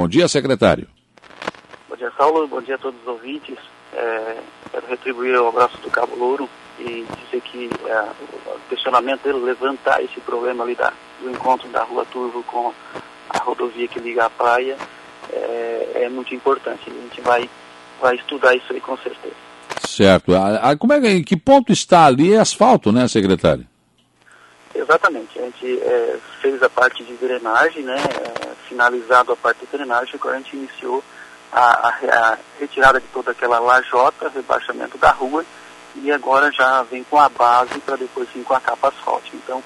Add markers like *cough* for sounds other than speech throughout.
Bom dia, secretário. Bom dia, Saulo. Bom dia a todos os ouvintes. É, quero retribuir o abraço do Cabo Louro e dizer que é, o questionamento dele levantar esse problema ali da, do encontro da Rua Turvo com a rodovia que liga à praia é, é muito importante. A gente vai, vai estudar isso aí com certeza. Certo. A, a, como é, em que ponto está ali? É asfalto, né, secretário? Exatamente. A gente é, fez a parte de drenagem, né, finalizado a parte de drenagem, agora a gente iniciou a, a, a, retirada de toda aquela lajota, rebaixamento da rua, e agora já vem com a base para depois vir com a capa asfáltica. Então,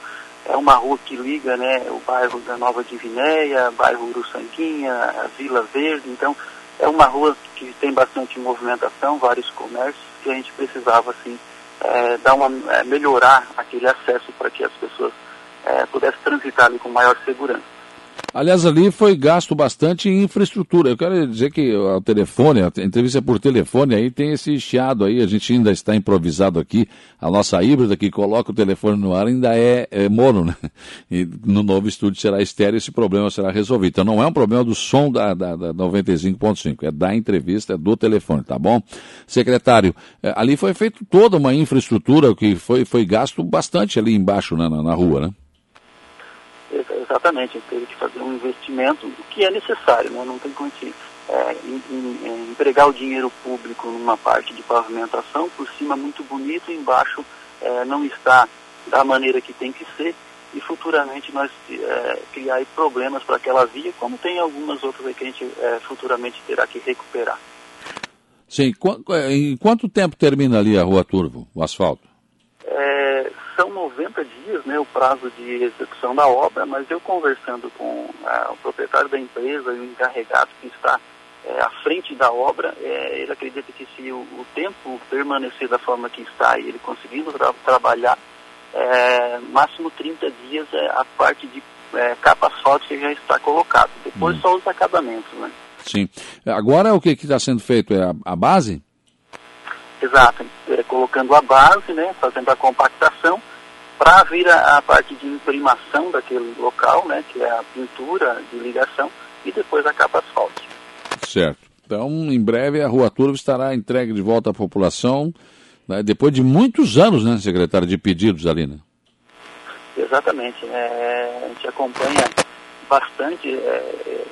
é uma rua que liga né, o bairro da Nova Divinéia, bairro Uruçanguinha, a Vila Verde, então é uma rua que tem bastante movimentação, vários comércios, que a gente precisava assim é, dar uma, é, melhorar aquele acesso para que as pessoas é, pudessem transitar ali com maior segurança. Aliás, ali foi gasto bastante em infraestrutura. Eu quero dizer que o telefone, a entrevista por telefone, aí tem esse chiado aí, a gente ainda está improvisado aqui. A nossa híbrida que coloca o telefone no ar ainda é, é mono, né? E no novo estúdio será estéreo, esse problema será resolvido. Então não é um problema do som da, da, da 95.5, é da entrevista, é do telefone, tá bom? Secretário, é, ali foi feita toda uma infraestrutura que foi, foi gasto bastante ali embaixo na, na, na rua, né? Exatamente, teve que fazer um investimento que é necessário, né? não tem como é, em, em, empregar o dinheiro público numa parte de pavimentação, por cima muito bonito, embaixo é, não está da maneira que tem que ser, e futuramente nós é, criar problemas para aquela via, como tem algumas outras que a gente é, futuramente terá que recuperar. Sim, é, em quanto tempo termina ali a Rua Turvo, o asfalto? É, são 90 dias né, o prazo de execução da obra, mas eu conversando com é, o proprietário da empresa e o encarregado que está é, à frente da obra, é, ele acredita que se o, o, tempo permanecer da forma que está e ele conseguindo tra trabalhar, é, máximo 30 dias a parte de capa asfáltica já está colocado. Depois hum. só os acabamentos. Né? Sim. Agora o que está sendo feito? É a, a base? Exato, é, colocando a base, né, fazendo a compactação, para vir a, a, parte de imprimação daquele local, né, que é a pintura de ligação, e depois a capa asfáltica. Certo. Então, em breve, a Rua Turvo estará entregue de volta à população, né, depois de muitos anos, né, secretário, de pedidos ali, né? Exatamente. É, a gente acompanha bastante é,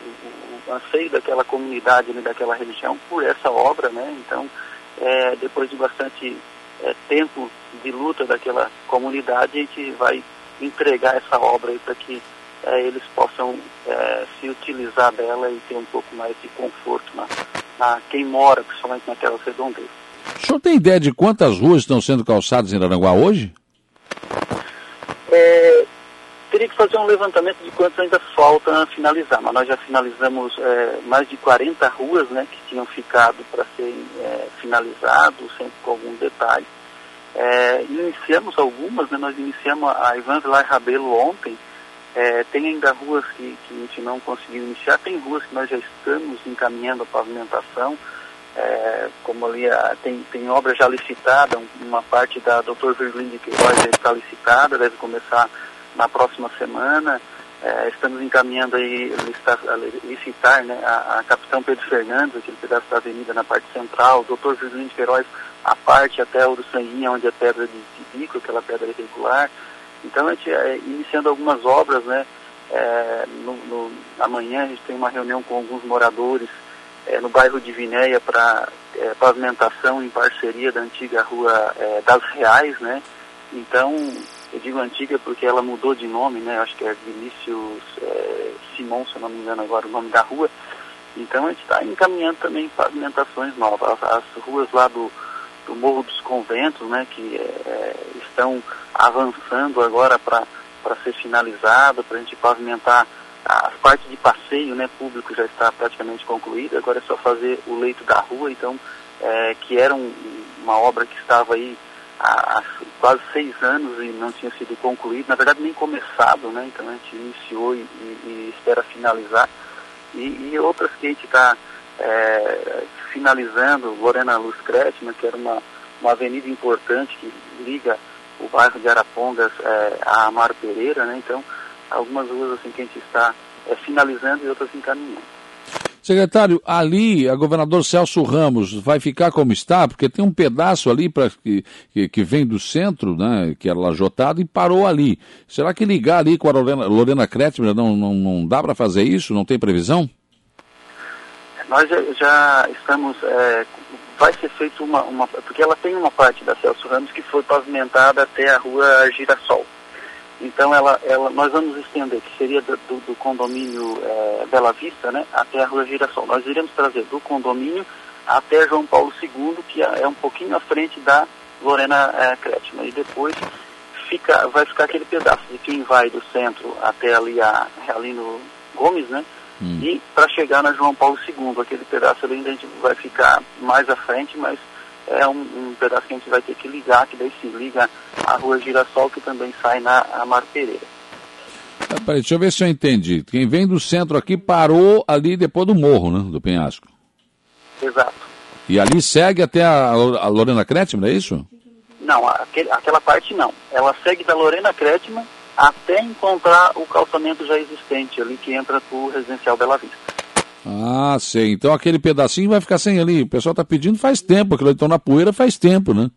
o, o anseio daquela comunidade, né, daquela região por essa obra, né? Então, é, depois de bastante é, tempo de luta daquela comunidade, a gente vai entregar essa obra para que é, eles possam é, se utilizar dela e ter um pouco mais de conforto na, na quem mora, principalmente naquelas redondezas. O senhor tem ideia de quantas ruas estão sendo calçadas em Aranguá hoje? É, teria que fazer um levantamento de quantos ainda falta finalizar, mas nós já finalizamos é, mais de 40 ruas né, que tinham ficado para serem é, finalizados, sempre com algum detalhe. É, iniciamos algumas, né, nós iniciamos a Ivan Vilar Rabelo ontem, é, tem ainda ruas que, que, a gente não conseguiu iniciar, tem ruas que nós já estamos encaminhando a pavimentação, é, como ali a, tem, tem obra já licitada, uma parte da Dr. Virgulino de Queiroz já está licitada, deve começar na próxima semana. É, estamos encaminhando aí listar, licitar né, a, a, Capitão Pedro Fernandes, aquele pedaço da avenida na parte central, o Dr. Julinho de Queiroz, a parte até o Sanguinha, onde é pedra de, de bico, aquela pedra irregular. Então a gente é, iniciando algumas obras, né? É, no, no, amanhã a gente tem uma reunião com alguns moradores é, no bairro de Vinéia para é, pavimentação em parceria da antiga rua é, das Reais, né? Então eu digo antiga porque ela mudou de nome, né? Acho que é Vinícius é, Simão, se eu não me engano agora o nome da rua. Então a gente está encaminhando também pavimentações novas. As, as, ruas lá do, do Morro dos Conventos, né? Que é, estão avançando agora para ser finalizada, para a gente pavimentar as partes de passeio né, público já está praticamente concluída, agora é só fazer o leito da rua, então, é, que era um, uma obra que estava aí há, quase seis anos e não tinha sido concluído, na verdade nem começado, né? Então a gente iniciou e, e, e espera finalizar. E, e, outras que a gente está é, finalizando, Lorena Luz Cretman, que era uma, uma avenida importante que liga o bairro de Arapongas é, a Amaro Pereira, né? Então, algumas ruas assim que a gente está é, finalizando e outras encaminhando. Secretário, ali a governador Celso Ramos vai ficar como está, porque tem um pedaço ali pra, que, que, vem do centro, né, que era lajotado, e parou ali. Será que ligar ali com a Lorena, Lorena não, não, não dá para fazer isso? Não tem previsão? Nós já estamos, é, vai ser feito uma, uma, porque ela tem uma parte da Celso Ramos que foi pavimentada até a rua Girassol. Então ela, ela, nós vamos estender, que seria do, do condomínio é, Bela Vista, né, até a Rua Girassol. Nós iremos trazer do condomínio até João Paulo II, que é, é um pouquinho à frente da Lorena é, Kretschmer. E depois fica, vai ficar aquele pedaço de quem vai do centro até ali, a, ali no Gomes, né? Hum. E para chegar na João Paulo II, aquele pedaço ali ainda a gente vai ficar mais à frente, mas é um, um, pedaço que a gente vai ter que ligar, que daí se liga a rua Girassol, que também sai na Amaro Pereira. Ah, peraí, deixa eu ver se eu entendi. Quem vem do centro aqui parou ali depois do morro, né? Do penhasco. Exato. E ali segue até a, a Lorena Kretschmer, é isso? Não, aquele, aquela parte não. Ela segue da Lorena Kretschmer até encontrar o calçamento já existente ali que entra para o residencial Bela Vista. Ah, sei. Então aquele pedacinho vai ficar sem ali. O pessoal está pedindo faz tempo, aquilo então na poeira faz tempo, né?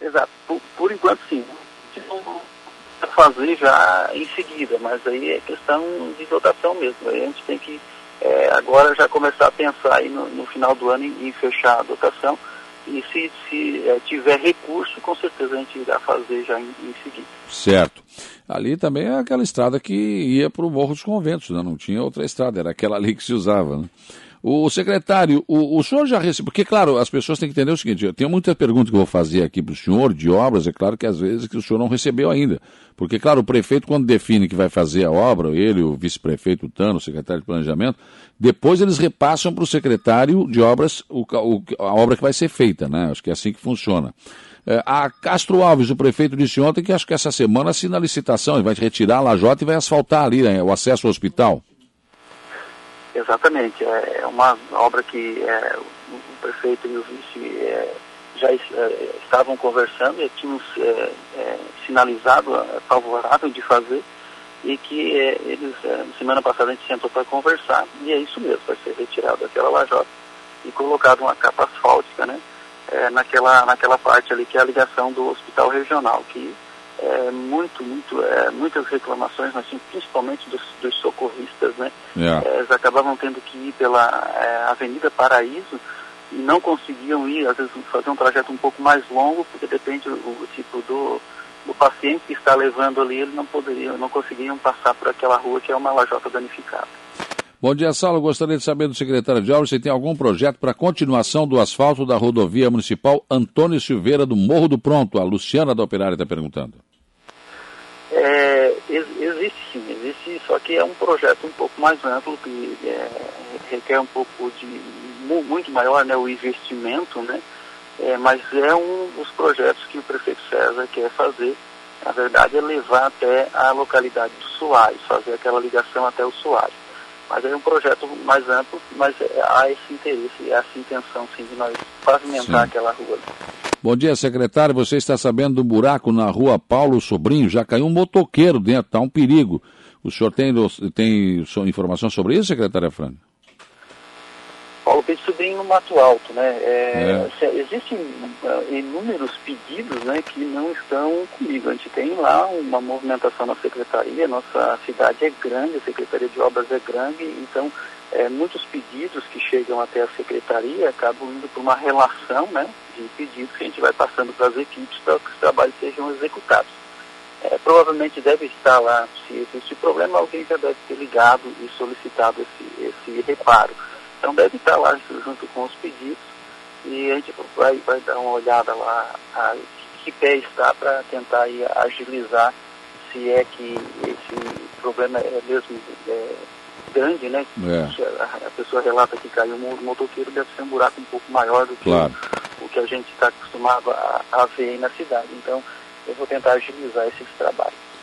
Exato. Por, por enquanto sim. fazer já em seguida, mas aí é questão de votação mesmo. Aí a gente tem que é, agora já começar a pensar aí no, no final do ano em, em, fechar a dotação. E se, se é, tiver recurso, com certeza a gente irá fazer já em, em seguida. Certo. Ali também é aquela estrada que ia para o Morro dos Conventos, né? não tinha outra estrada, era aquela ali que se usava. Né? O secretário, o, o senhor já recebeu, porque claro, as pessoas têm que entender o seguinte, eu tenho muita pergunta que eu vou fazer aqui para o senhor, de obras, é claro que às vezes que o senhor não recebeu ainda. Porque, claro, o prefeito, quando define que vai fazer a obra, ele, o vice-prefeito, o Tano, o secretário de planejamento, depois eles repassam para o secretário de obras o, o, a obra que vai ser feita, né? Acho que é assim que funciona. É, a Castro Alves, o prefeito, disse ontem que acho que essa semana assina a licitação, ele vai retirar a lajota e vai asfaltar ali né, o acesso ao hospital. Exatamente, é, é uma obra que é, o prefeito e o vice é, já é, estavam conversando e tinham é, é, sinalizado favorável de fazer e que eles, semana passada a gente sentou para conversar e é isso mesmo, vai ser retirado aquela lajota e colocado uma capa asfáltica, né? É, naquela, naquela parte ali que é a ligação do hospital regional, que é muito, muito, é, muitas reclamações, assim, principalmente dos, dos socorristas, né? Yeah. É, eles acabavam tendo que ir pela é, Avenida Paraíso e não conseguiam ir, às vezes fazer um trajeto um pouco mais longo, porque depende o, o tipo do, do paciente que está levando ali, eles não poderiam, não conseguiam passar por aquela rua que é uma lajota danificada. Bom dia, Saulo. Gostaria de saber do secretário de obras se tem algum projeto para continuação do asfalto da rodovia municipal Antônio Silveira do Morro do Pronto. A Luciana da Operária está perguntando. É, existe sim, existe, só que é um projeto um pouco mais amplo, que é, requer um pouco de muito maior né, o investimento, né? É, mas é um dos projetos que o prefeito César quer fazer. Na verdade, é levar até a localidade do Soares, fazer aquela ligação até o Soares. Mas é um projeto mais amplo, mas é, há esse interesse, essa intenção sim, de nós pavimentar sim. aquela rua. Bom dia, secretário. Você está sabendo do buraco na rua Paulo Sobrinho? Já caiu um motoqueiro dentro, está um perigo. O senhor tem, tem informação sobre isso, secretária Fran? Sobrinho no Mato Alto, né? É, é. Existem uh, inúmeros pedidos né, que não estão comigo. A gente tem lá uma movimentação na secretaria, nossa cidade é grande, a Secretaria de Obras é grande, então é, muitos pedidos que chegam até a secretaria acabam indo por uma relação né, de pedidos que a gente vai passando para as equipes para que os trabalhos sejam executados. É, provavelmente deve estar lá, se existe problema, alguém já deve ter ligado e solicitado esse, esse reparo. Então deve estar lá junto com os pedidos e a gente vai, vai dar uma olhada lá a, que pé está para tentar aí, agilizar se é que esse problema é mesmo é, grande, né? É. A, a, pessoa relata que caiu um motoqueiro, deve ser um buraco um pouco maior do que claro. o, o, que a gente está acostumado a, a ver aí na cidade. Então eu vou tentar agilizar esses trabalhos.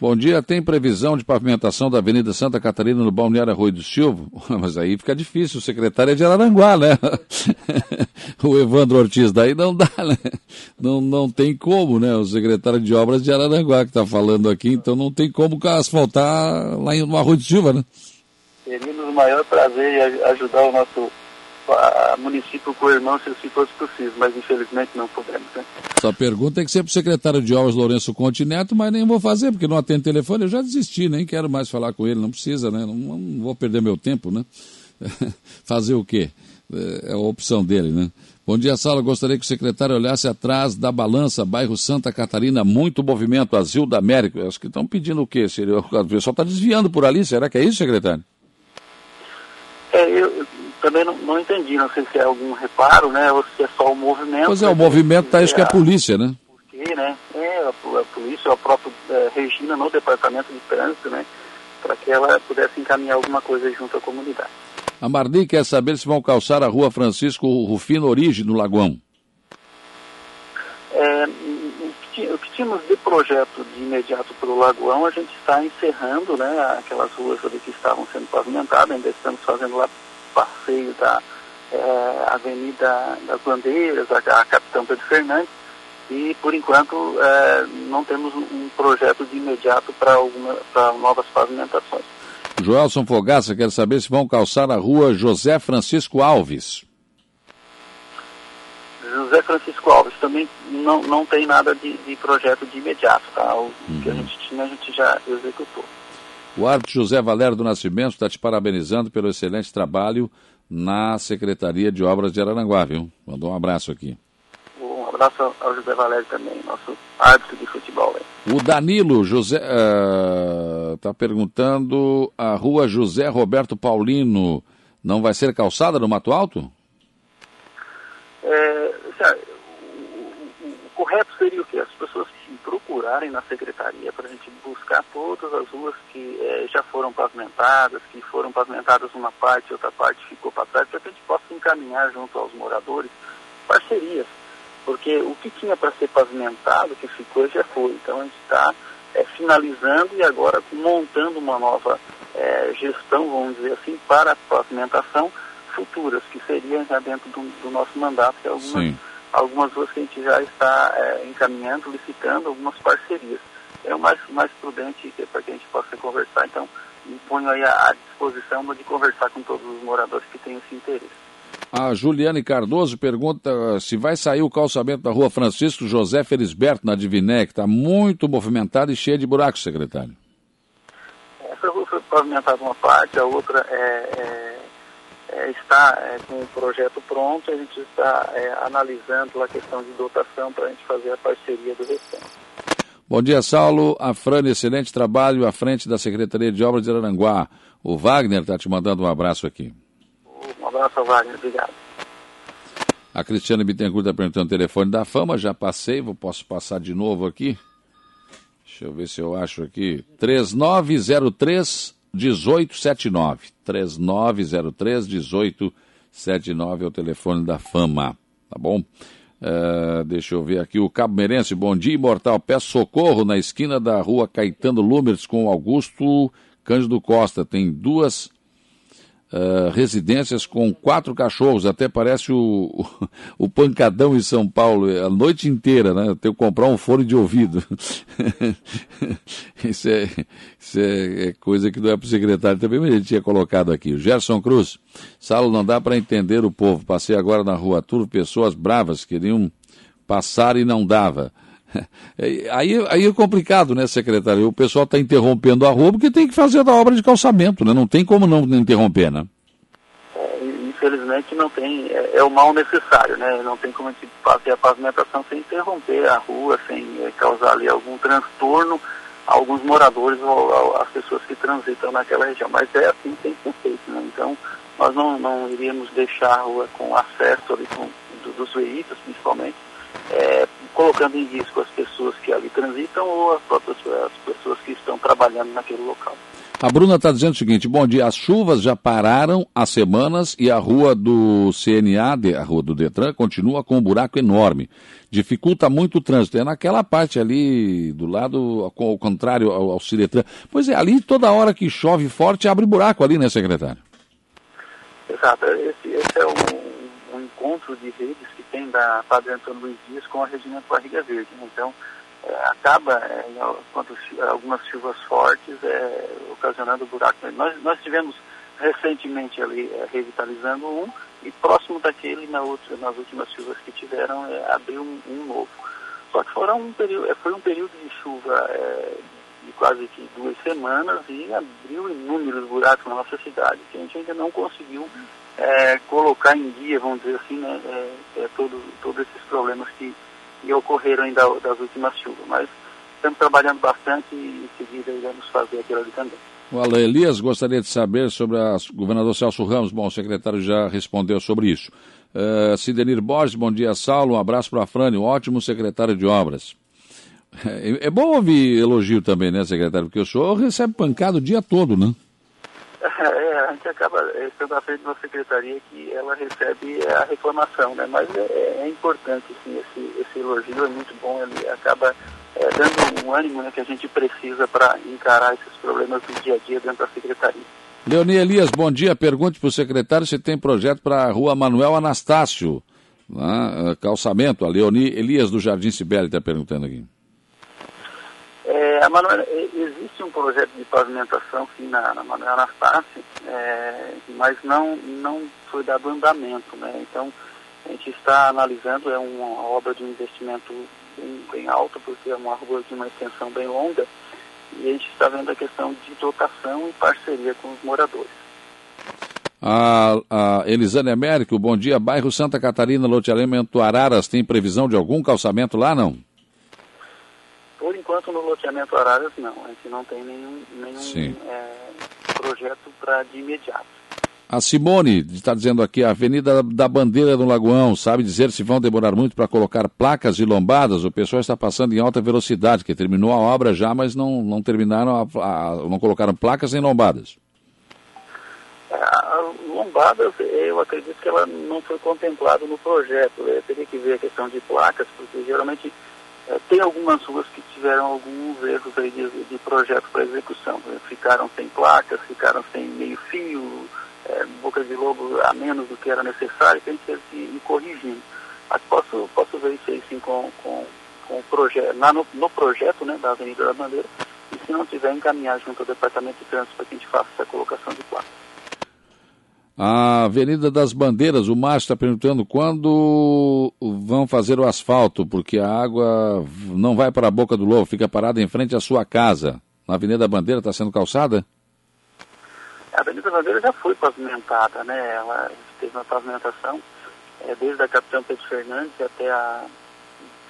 Bom dia, tem previsão de pavimentação da Avenida Santa Catarina no Balneário Arroio do Silva? *laughs* Mas aí fica difícil, o secretário é de Araranguá, né? *laughs* o Evandro Ortiz daí não dá, né? Não, não tem como, né? O secretário de obras de Araranguá que está falando aqui, então não tem como asfaltar lá no Arroio do Silva, né? Teríamos o maior prazer em ajudar o nosso a município com o irmão se, se fosse possível, mas infelizmente não podemos. Né? Sua pergunta tem que ser para o secretário de obras Lourenço Conte Neto, mas nem vou fazer, porque não atende telefone, eu já desisti, nem quero mais falar com ele, não precisa, né? Não, não vou perder meu tempo, né? *laughs* fazer o quê? É, é a opção dele, né? Bom dia, Sala. Gostaria que o secretário olhasse atrás da balança, bairro Santa Catarina, muito movimento, Asilo da América. Acho que estão pedindo o quê? *laughs* O pessoal está desviando por ali, será que é isso, secretário? É, eu, também não, não, entendi, não sei se é algum reparo, né, ou se é só o movimento. Pois é, o movimento está isso que é a polícia, né? Porque, né, é, a, a polícia, a própria é, Regina no departamento de trânsito, né, para que ela pudesse encaminhar alguma coisa junto à comunidade. A Marli quer saber se vão calçar a rua Francisco Rufino Origem no Lagoão. É, o que tínhamos de projeto de imediato para o Lagoão, a gente está encerrando né, aquelas ruas ali que estavam sendo pavimentadas, ainda estamos fazendo lá passeio da é, Avenida das Bandeiras, a, a Capitão Pedro Fernandes, e por enquanto é, não temos um projeto de imediato para novas pavimentações. Joelson Fogaça quer saber se vão calçar a rua José Francisco Alves. José Francisco Alves também não, não tem nada de, de projeto de imediato, tá? O uhum. que a gente tinha, a gente já executou. O árbitro José Valério do Nascimento está te parabenizando pelo excelente trabalho na Secretaria de Obras de Araranguá, viu? Mandou um abraço aqui. Um abraço ao José Valério também, nosso árbitro de futebol. Hein? O Danilo José está uh, perguntando: a rua José Roberto Paulino não vai ser calçada no Mato Alto? É, o, o, o correto seria o quê? As pessoas procurarem na secretaria para a gente buscar todas as ruas que eh, já foram pavimentadas, que foram pavimentadas uma parte, outra parte ficou para trás, para que a gente possa encaminhar junto aos moradores parcerias. Porque o que tinha para ser pavimentado, que ficou, já foi. Então a gente está é, finalizando e agora montando uma nova é, gestão, vamos dizer assim, para a pavimentação futuras, que seriam já dentro do, do nosso mandato, que é algumas Sim algumas ruas que a gente já está é, encaminhando, licitando algumas parcerias. É o mais, mais prudente é para que a gente possa conversar, então me ponho aí à, disposição de conversar com todos os moradores que têm esse interesse. A Juliane Cardoso pergunta se vai sair o calçamento da rua Francisco José Felisberto, na Diviné, que está muito movimentada e cheia de buracos, secretário. Essa rua foi pavimentada uma parte, a outra é, é é, está é, com o projeto pronto, a gente está é, analisando a questão de dotação para a gente fazer a parceria do restante. Bom dia, Saulo. A Fran, excelente trabalho à frente da Secretaria de Obras de Aranguá. O Wagner está te mandando um abraço aqui. Um abraço, Wagner. Obrigado. A Cristiane Bittencourt está perguntando o telefone da fama. Já passei, vou, posso passar de novo aqui. Deixa eu ver se eu acho aqui. 3903 1879. 3903 1879 é o telefone da fama. Tá bom? Uh, deixa eu ver aqui. O Cabo Merense, bom dia, imortal. Peço socorro na esquina da rua Caetano Lumers com Augusto Cândido Costa. Tem duas uh, residências com quatro cachorros, até parece o, o, o, pancadão em São Paulo, a noite inteira, né? Tenho que comprar um fone de ouvido. *laughs* isso, é, isso é, é, coisa que não é para o secretário também, mas ele tinha colocado aqui. O Gerson Cruz, Salo, não dá para entender o povo. Passei agora na rua Turvo, pessoas bravas queriam passar e não dava. *laughs* Aí, aí é complicado, né, secretário? O pessoal está interrompendo a rua porque tem que fazer a obra de calçamento, né? Não tem como não interromper, né? É, infelizmente não tem, é, é, o mal necessário, né? Não tem como a gente fazer a pavimentação sem interromper a rua, sem é, causar ali algum transtorno a alguns moradores ou às pessoas que transitam naquela região. Mas é assim que tem que ser feito, né? Então, nós não, não iríamos deixar a rua com acesso ali com, do, dos veículos, principalmente, é, colocando em risco as pessoas que ali transitam ou as próprias as pessoas que estão trabalhando naquele local. A Bruna está dizendo o seguinte: bom dia, as chuvas já pararam há semanas e a rua do CNA, a rua do Detran, continua com um buraco enorme. Dificulta muito o trânsito. É naquela parte ali do lado, ao contrário ao, ao Ciretran. Pois é, ali toda hora que chove forte abre buraco ali, né, secretário? Exato. Esse, esse é um, um encontro de redes tem da Padre Antônio Luiz Dias com a Regina Barriga Verde. Né? Então, é, acaba, é, quando algumas chuvas fortes, é, ocasionando buraco. Nós, nós tivemos recentemente ali revitalizando um e próximo daquele na outra, nas últimas chuvas que tiveram abriu um, um, novo. Só que foram um período, foi um período de chuva de quase que duas semanas e abriu inúmeros buracos na nossa cidade que a gente ainda não conseguiu é, colocar em dia, vamos dizer assim, né, é, é, todo, todos esses problemas que, que ocorreram ainda das últimas chuvas. Mas estamos trabalhando bastante e em seguida iremos fazer aquilo ali também. O Alain Elias gostaria de saber sobre o governador Celso Ramos. Bom, o secretário já respondeu sobre isso. Uh, Sidenir Borges, bom dia, Saulo. Um abraço para a Frane, um ótimo secretário de obras. É, é, bom ouvir elogio também, né, secretário? Porque o senhor recebe pancada o dia todo, né? *laughs* É, a gente acaba estando à frente de uma secretaria que ela recebe a reclamação, né? Mas é, é importante, sim, esse, esse elogio é muito bom, ele acaba é, dando um ânimo né, que a gente precisa para encarar esses problemas do dia a dia dentro da secretaria. Leoni Elias, bom dia. Pergunte para o secretário se tem projeto para a rua Manuel Anastácio, né, calçamento. A Leoni Elias do Jardim Sibeli está perguntando aqui. É, a Manuel, é, existe um projeto de pavimentação sim, na, na Manuel Anastácio, é, mas não, não foi dado andamento. Né? Então, a gente está analisando, é uma obra de investimento bem, bem alto, porque é uma rua de uma extensão bem longa, e a gente está vendo a questão de dotação e parceria com os moradores. A, a Elisânia Américo, bom dia. Bairro Santa Catarina, loteamento Araras, tem previsão de algum calçamento lá, não? Enquanto, no loteamento Araras, não. A gente não tem nenhum, nenhum é, projeto para de imediato. A Simone está dizendo aqui, a Avenida da Bandeira do Lagoão, sabe dizer se vão demorar muito para colocar placas e lombadas? O pessoal está passando em alta velocidade, que terminou a obra já, mas não, não terminaram, a, a, não colocaram placas nem lombadas. A, lombadas, eu acredito que ela não foi contemplada no projeto. Eu teria que ver a questão de placas, porque geralmente é, tem algumas ruas que tiveram alguns erros aí de, de projeto para execução. Ficaram sem placas, ficaram sem meio fio, é, boca de lobo a menos do que era necessário, que que ir corrigindo. Mas posso, posso ver isso aí sim com, com, com o projeto, no, no projeto né, da Avenida da Bandeira, e se não tiver, encaminhar junto ao Departamento de Trânsito para que a gente faça essa colocação de placa. A Avenida das Bandeiras, o Márcio está perguntando quando vão fazer o asfalto, porque a água não vai para a boca do lobo, fica parada em frente à sua casa. A Avenida da Bandeira está sendo calçada? A Avenida Bandeira já foi pavimentada, né? Ela teve uma pavimentação é, desde a Capitão Pedro Fernandes até a.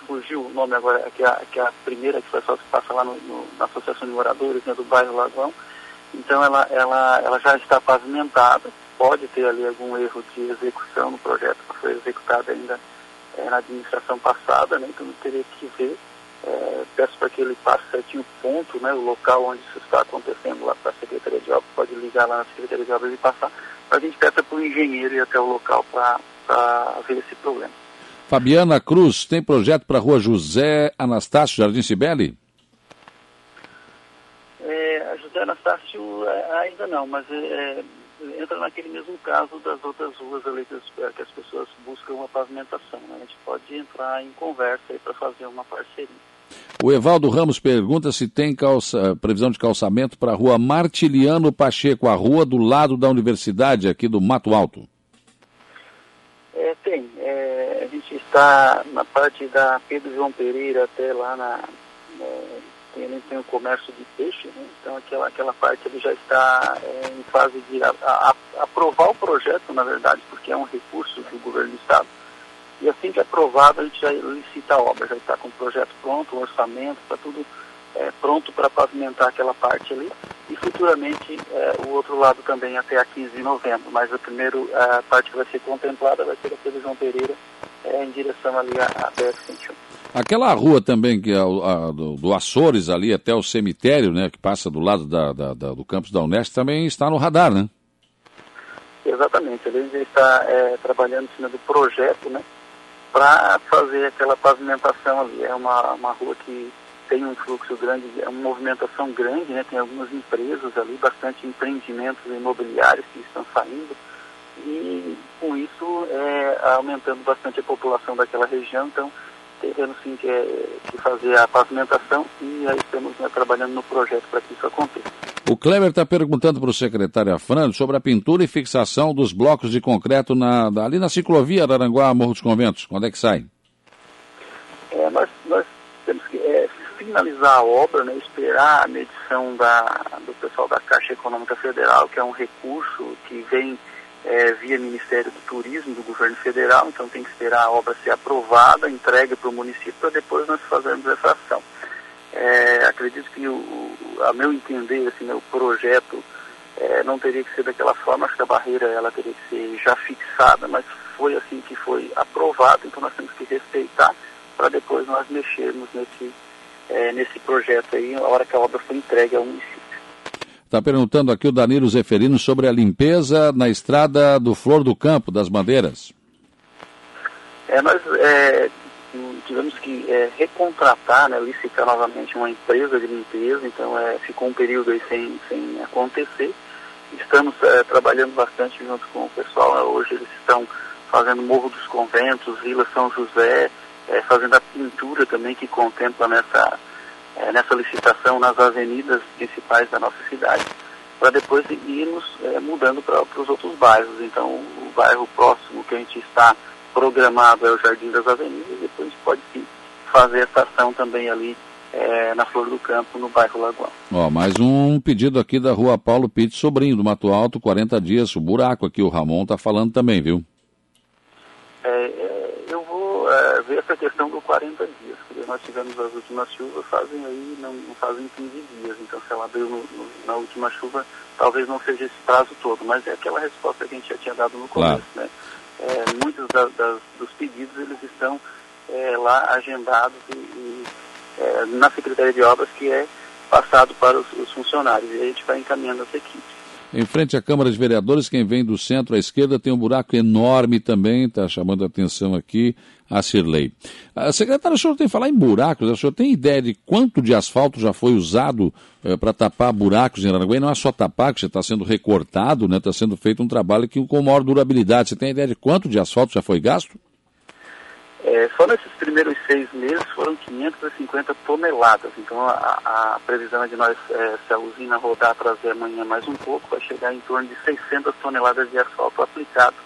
Fugiu o nome agora, que é a, que é a primeira que foi que passa lá no, no, na Associação de Moradores, né, do bairro Lagoão. Então ela, ela, ela já está pavimentada. Pode ter ali algum erro de execução no projeto que foi executado ainda é, na administração passada, né? Então teria que ver é, peço para que ele passe certinho o ponto, né, o local onde isso está acontecendo lá para a Secretaria de Obras, pode ligar lá na Secretaria de Obras e passar. A gente peça para o engenheiro ir até o local para ver esse problema. Fabiana Cruz, tem projeto para a rua José Anastácio, Jardim Cibele? É, José Anastácio ainda não, mas é, entra naquele mesmo caso das outras ruas ali que as, que as pessoas buscam uma pavimentação. Né? A gente pode entrar em conversa para fazer uma parceria. O Evaldo Ramos pergunta se tem calça, previsão de calçamento para a rua Martiliano Pacheco, a rua do lado da universidade aqui do Mato Alto. É, tem. É, a gente está na parte da Pedro João Pereira até lá na. É, tem, tem o comércio de peixe, né? então aquela, aquela parte ele já está é, em fase de a, a, aprovar o projeto, na verdade, porque é um recurso do governo do Estado e assim que é aprovado, a gente já licita a obra, já está com o projeto pronto, o orçamento, está tudo é, pronto para pavimentar aquela parte ali. E futuramente é, o outro lado também até a 15 de novembro. Mas a primeira a parte que vai ser contemplada vai ser a Pedro João Pereira é, em direção ali à BR-101. Aquela rua também que é a, do, do, Açores ali até o cemitério, né, que passa do lado da, da, da, do campus da Unesco, também está no radar, né? Exatamente, ele está é, trabalhando em cima do projeto, né? para fazer aquela pavimentação ali. É uma, uma rua que tem um fluxo grande, é uma movimentação grande, né? tem algumas empresas ali, bastante empreendimentos imobiliários que estão saindo e com isso é aumentando bastante a população daquela região, então temos sim que, é, que fazer a pavimentação e aí estamos né, trabalhando no projeto para que isso aconteça. O Kleber está perguntando para o secretário Afrânio sobre a pintura e fixação dos blocos de concreto na, ali na ciclovia Araranguá, Morro dos Conventos. Quando é que sai? É, nós, nós temos que é, finalizar a obra, né, esperar a medição da, do pessoal da Caixa Econômica Federal, que é um recurso que vem é, via Ministério do Turismo do governo federal, então tem que esperar a obra ser aprovada, entregue para o município, para depois nós fazermos essa ação. É, acredito que, o, a meu entender, assim, o projeto é, não teria que ser daquela forma, acho que a barreira ela teria que ser já fixada, mas foi assim que foi aprovado, então nós temos que respeitar para depois nós mexermos nesse, é, nesse projeto aí, a hora que a obra for entregue ao município. Está perguntando aqui o Danilo Zeferino sobre a limpeza na estrada do Flor do Campo, das Bandeiras. É, nós é, tivemos que é, recontratar, né, licitar novamente uma empresa de limpeza, então é, ficou um período aí sem, sem acontecer. Estamos é, trabalhando bastante junto com o pessoal, né, hoje eles estão fazendo Morro dos Conventos, Vila São José, é, fazendo a pintura também que contempla nessa, é, nessa licitação nas avenidas principais da nossa cidade, para depois irmos é, mudando para os outros bairros. Então, o bairro próximo que a gente está programado é o Jardim das Avenidas, e depois a gente pode sim fazer essa ação também ali é, na Flor do Campo, no bairro Lagoão. Ó, mais um pedido aqui da rua Paulo Pitt Sobrinho, do Mato Alto, 40 dias, o buraco aqui, o Ramon está falando também, viu? É, é, eu vou é, ver essa questão do 40 dias, porque nós tivemos as últimas chuvas, fazem aí, não, não fazem 15 dias, então se ela abriu no, no, na última chuva, talvez não seja esse prazo todo, mas é aquela resposta que a gente já tinha dado no começo, claro. né? é, muitos da, das, dos pedidos eles estão é, lá agendados e, e é, na Secretaria de Obras que é passado para os, os, funcionários e a gente vai encaminhando as equipes. Em frente à Câmara de Vereadores, quem vem do centro à esquerda tem um buraco enorme também, está chamando a atenção aqui a Cirlei. A secretária, o senhor tem que falar em buracos, o senhor tem ideia de quanto de asfalto já foi usado eh, para tapar buracos em Aranaguá? Não é só tapar, que está sendo recortado, está né, tá sendo feito um trabalho que, com maior durabilidade. Você tem ideia de quanto de asfalto já foi gasto? É, só nesses primeiros seis meses foram 550 toneladas. Então a, a previsão é de nós, é, se a usina rodar, trazer amanhã mais um pouco, vai chegar em torno de 600 toneladas de asfalto aplicado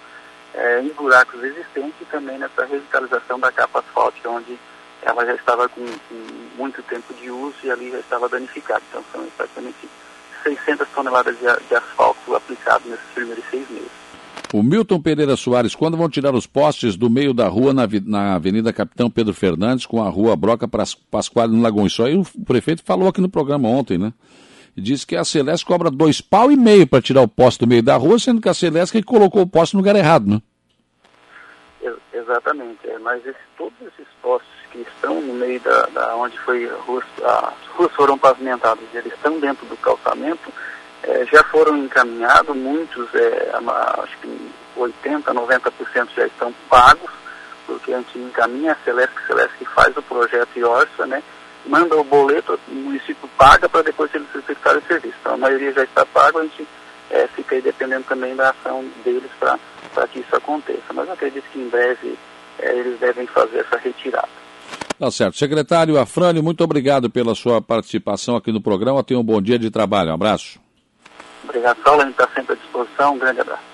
é, em buracos existentes e também nessa revitalização da capa asfáltica, onde ela já estava com, com, muito tempo de uso e ali já estava danificada. Então são praticamente 600 toneladas de, de asfalto aplicado nesses primeiros seis meses. O Milton Pereira Soares, quando vão tirar os postes do meio da rua na, na Avenida Capitão Pedro Fernandes com a rua Broca Pascoal no Lagoão? Isso aí o prefeito falou aqui no programa ontem, né? Disse que a Celeste cobra dois pau e meio para tirar o poste do meio da rua, sendo que a Celeste que colocou o poste no lugar errado, né? Exatamente. É, mas esse, todos esses postes que estão no meio da, da onde foi ruas, as ruas foram pavimentadas, eles estão dentro do calçamento, é, já foram encaminhados, muitos, é, acho que 80%, 90% já estão pagos, porque a gente encaminha a Celeste, a Celeste faz o projeto e orça, né? Manda o boleto, o município paga para depois eles executarem o serviço. Então a maioria já está pago, a gente é, fica aí dependendo também da ação deles para que isso aconteça. Mas acredito que em breve é, eles devem fazer essa retirada. Tá certo. Secretário Afrânio, muito obrigado pela sua participação aqui no programa. Tenha um bom dia de trabalho. Um abraço. Obrigado, Saulo. A gente está sempre à disposição. Um grande abraço.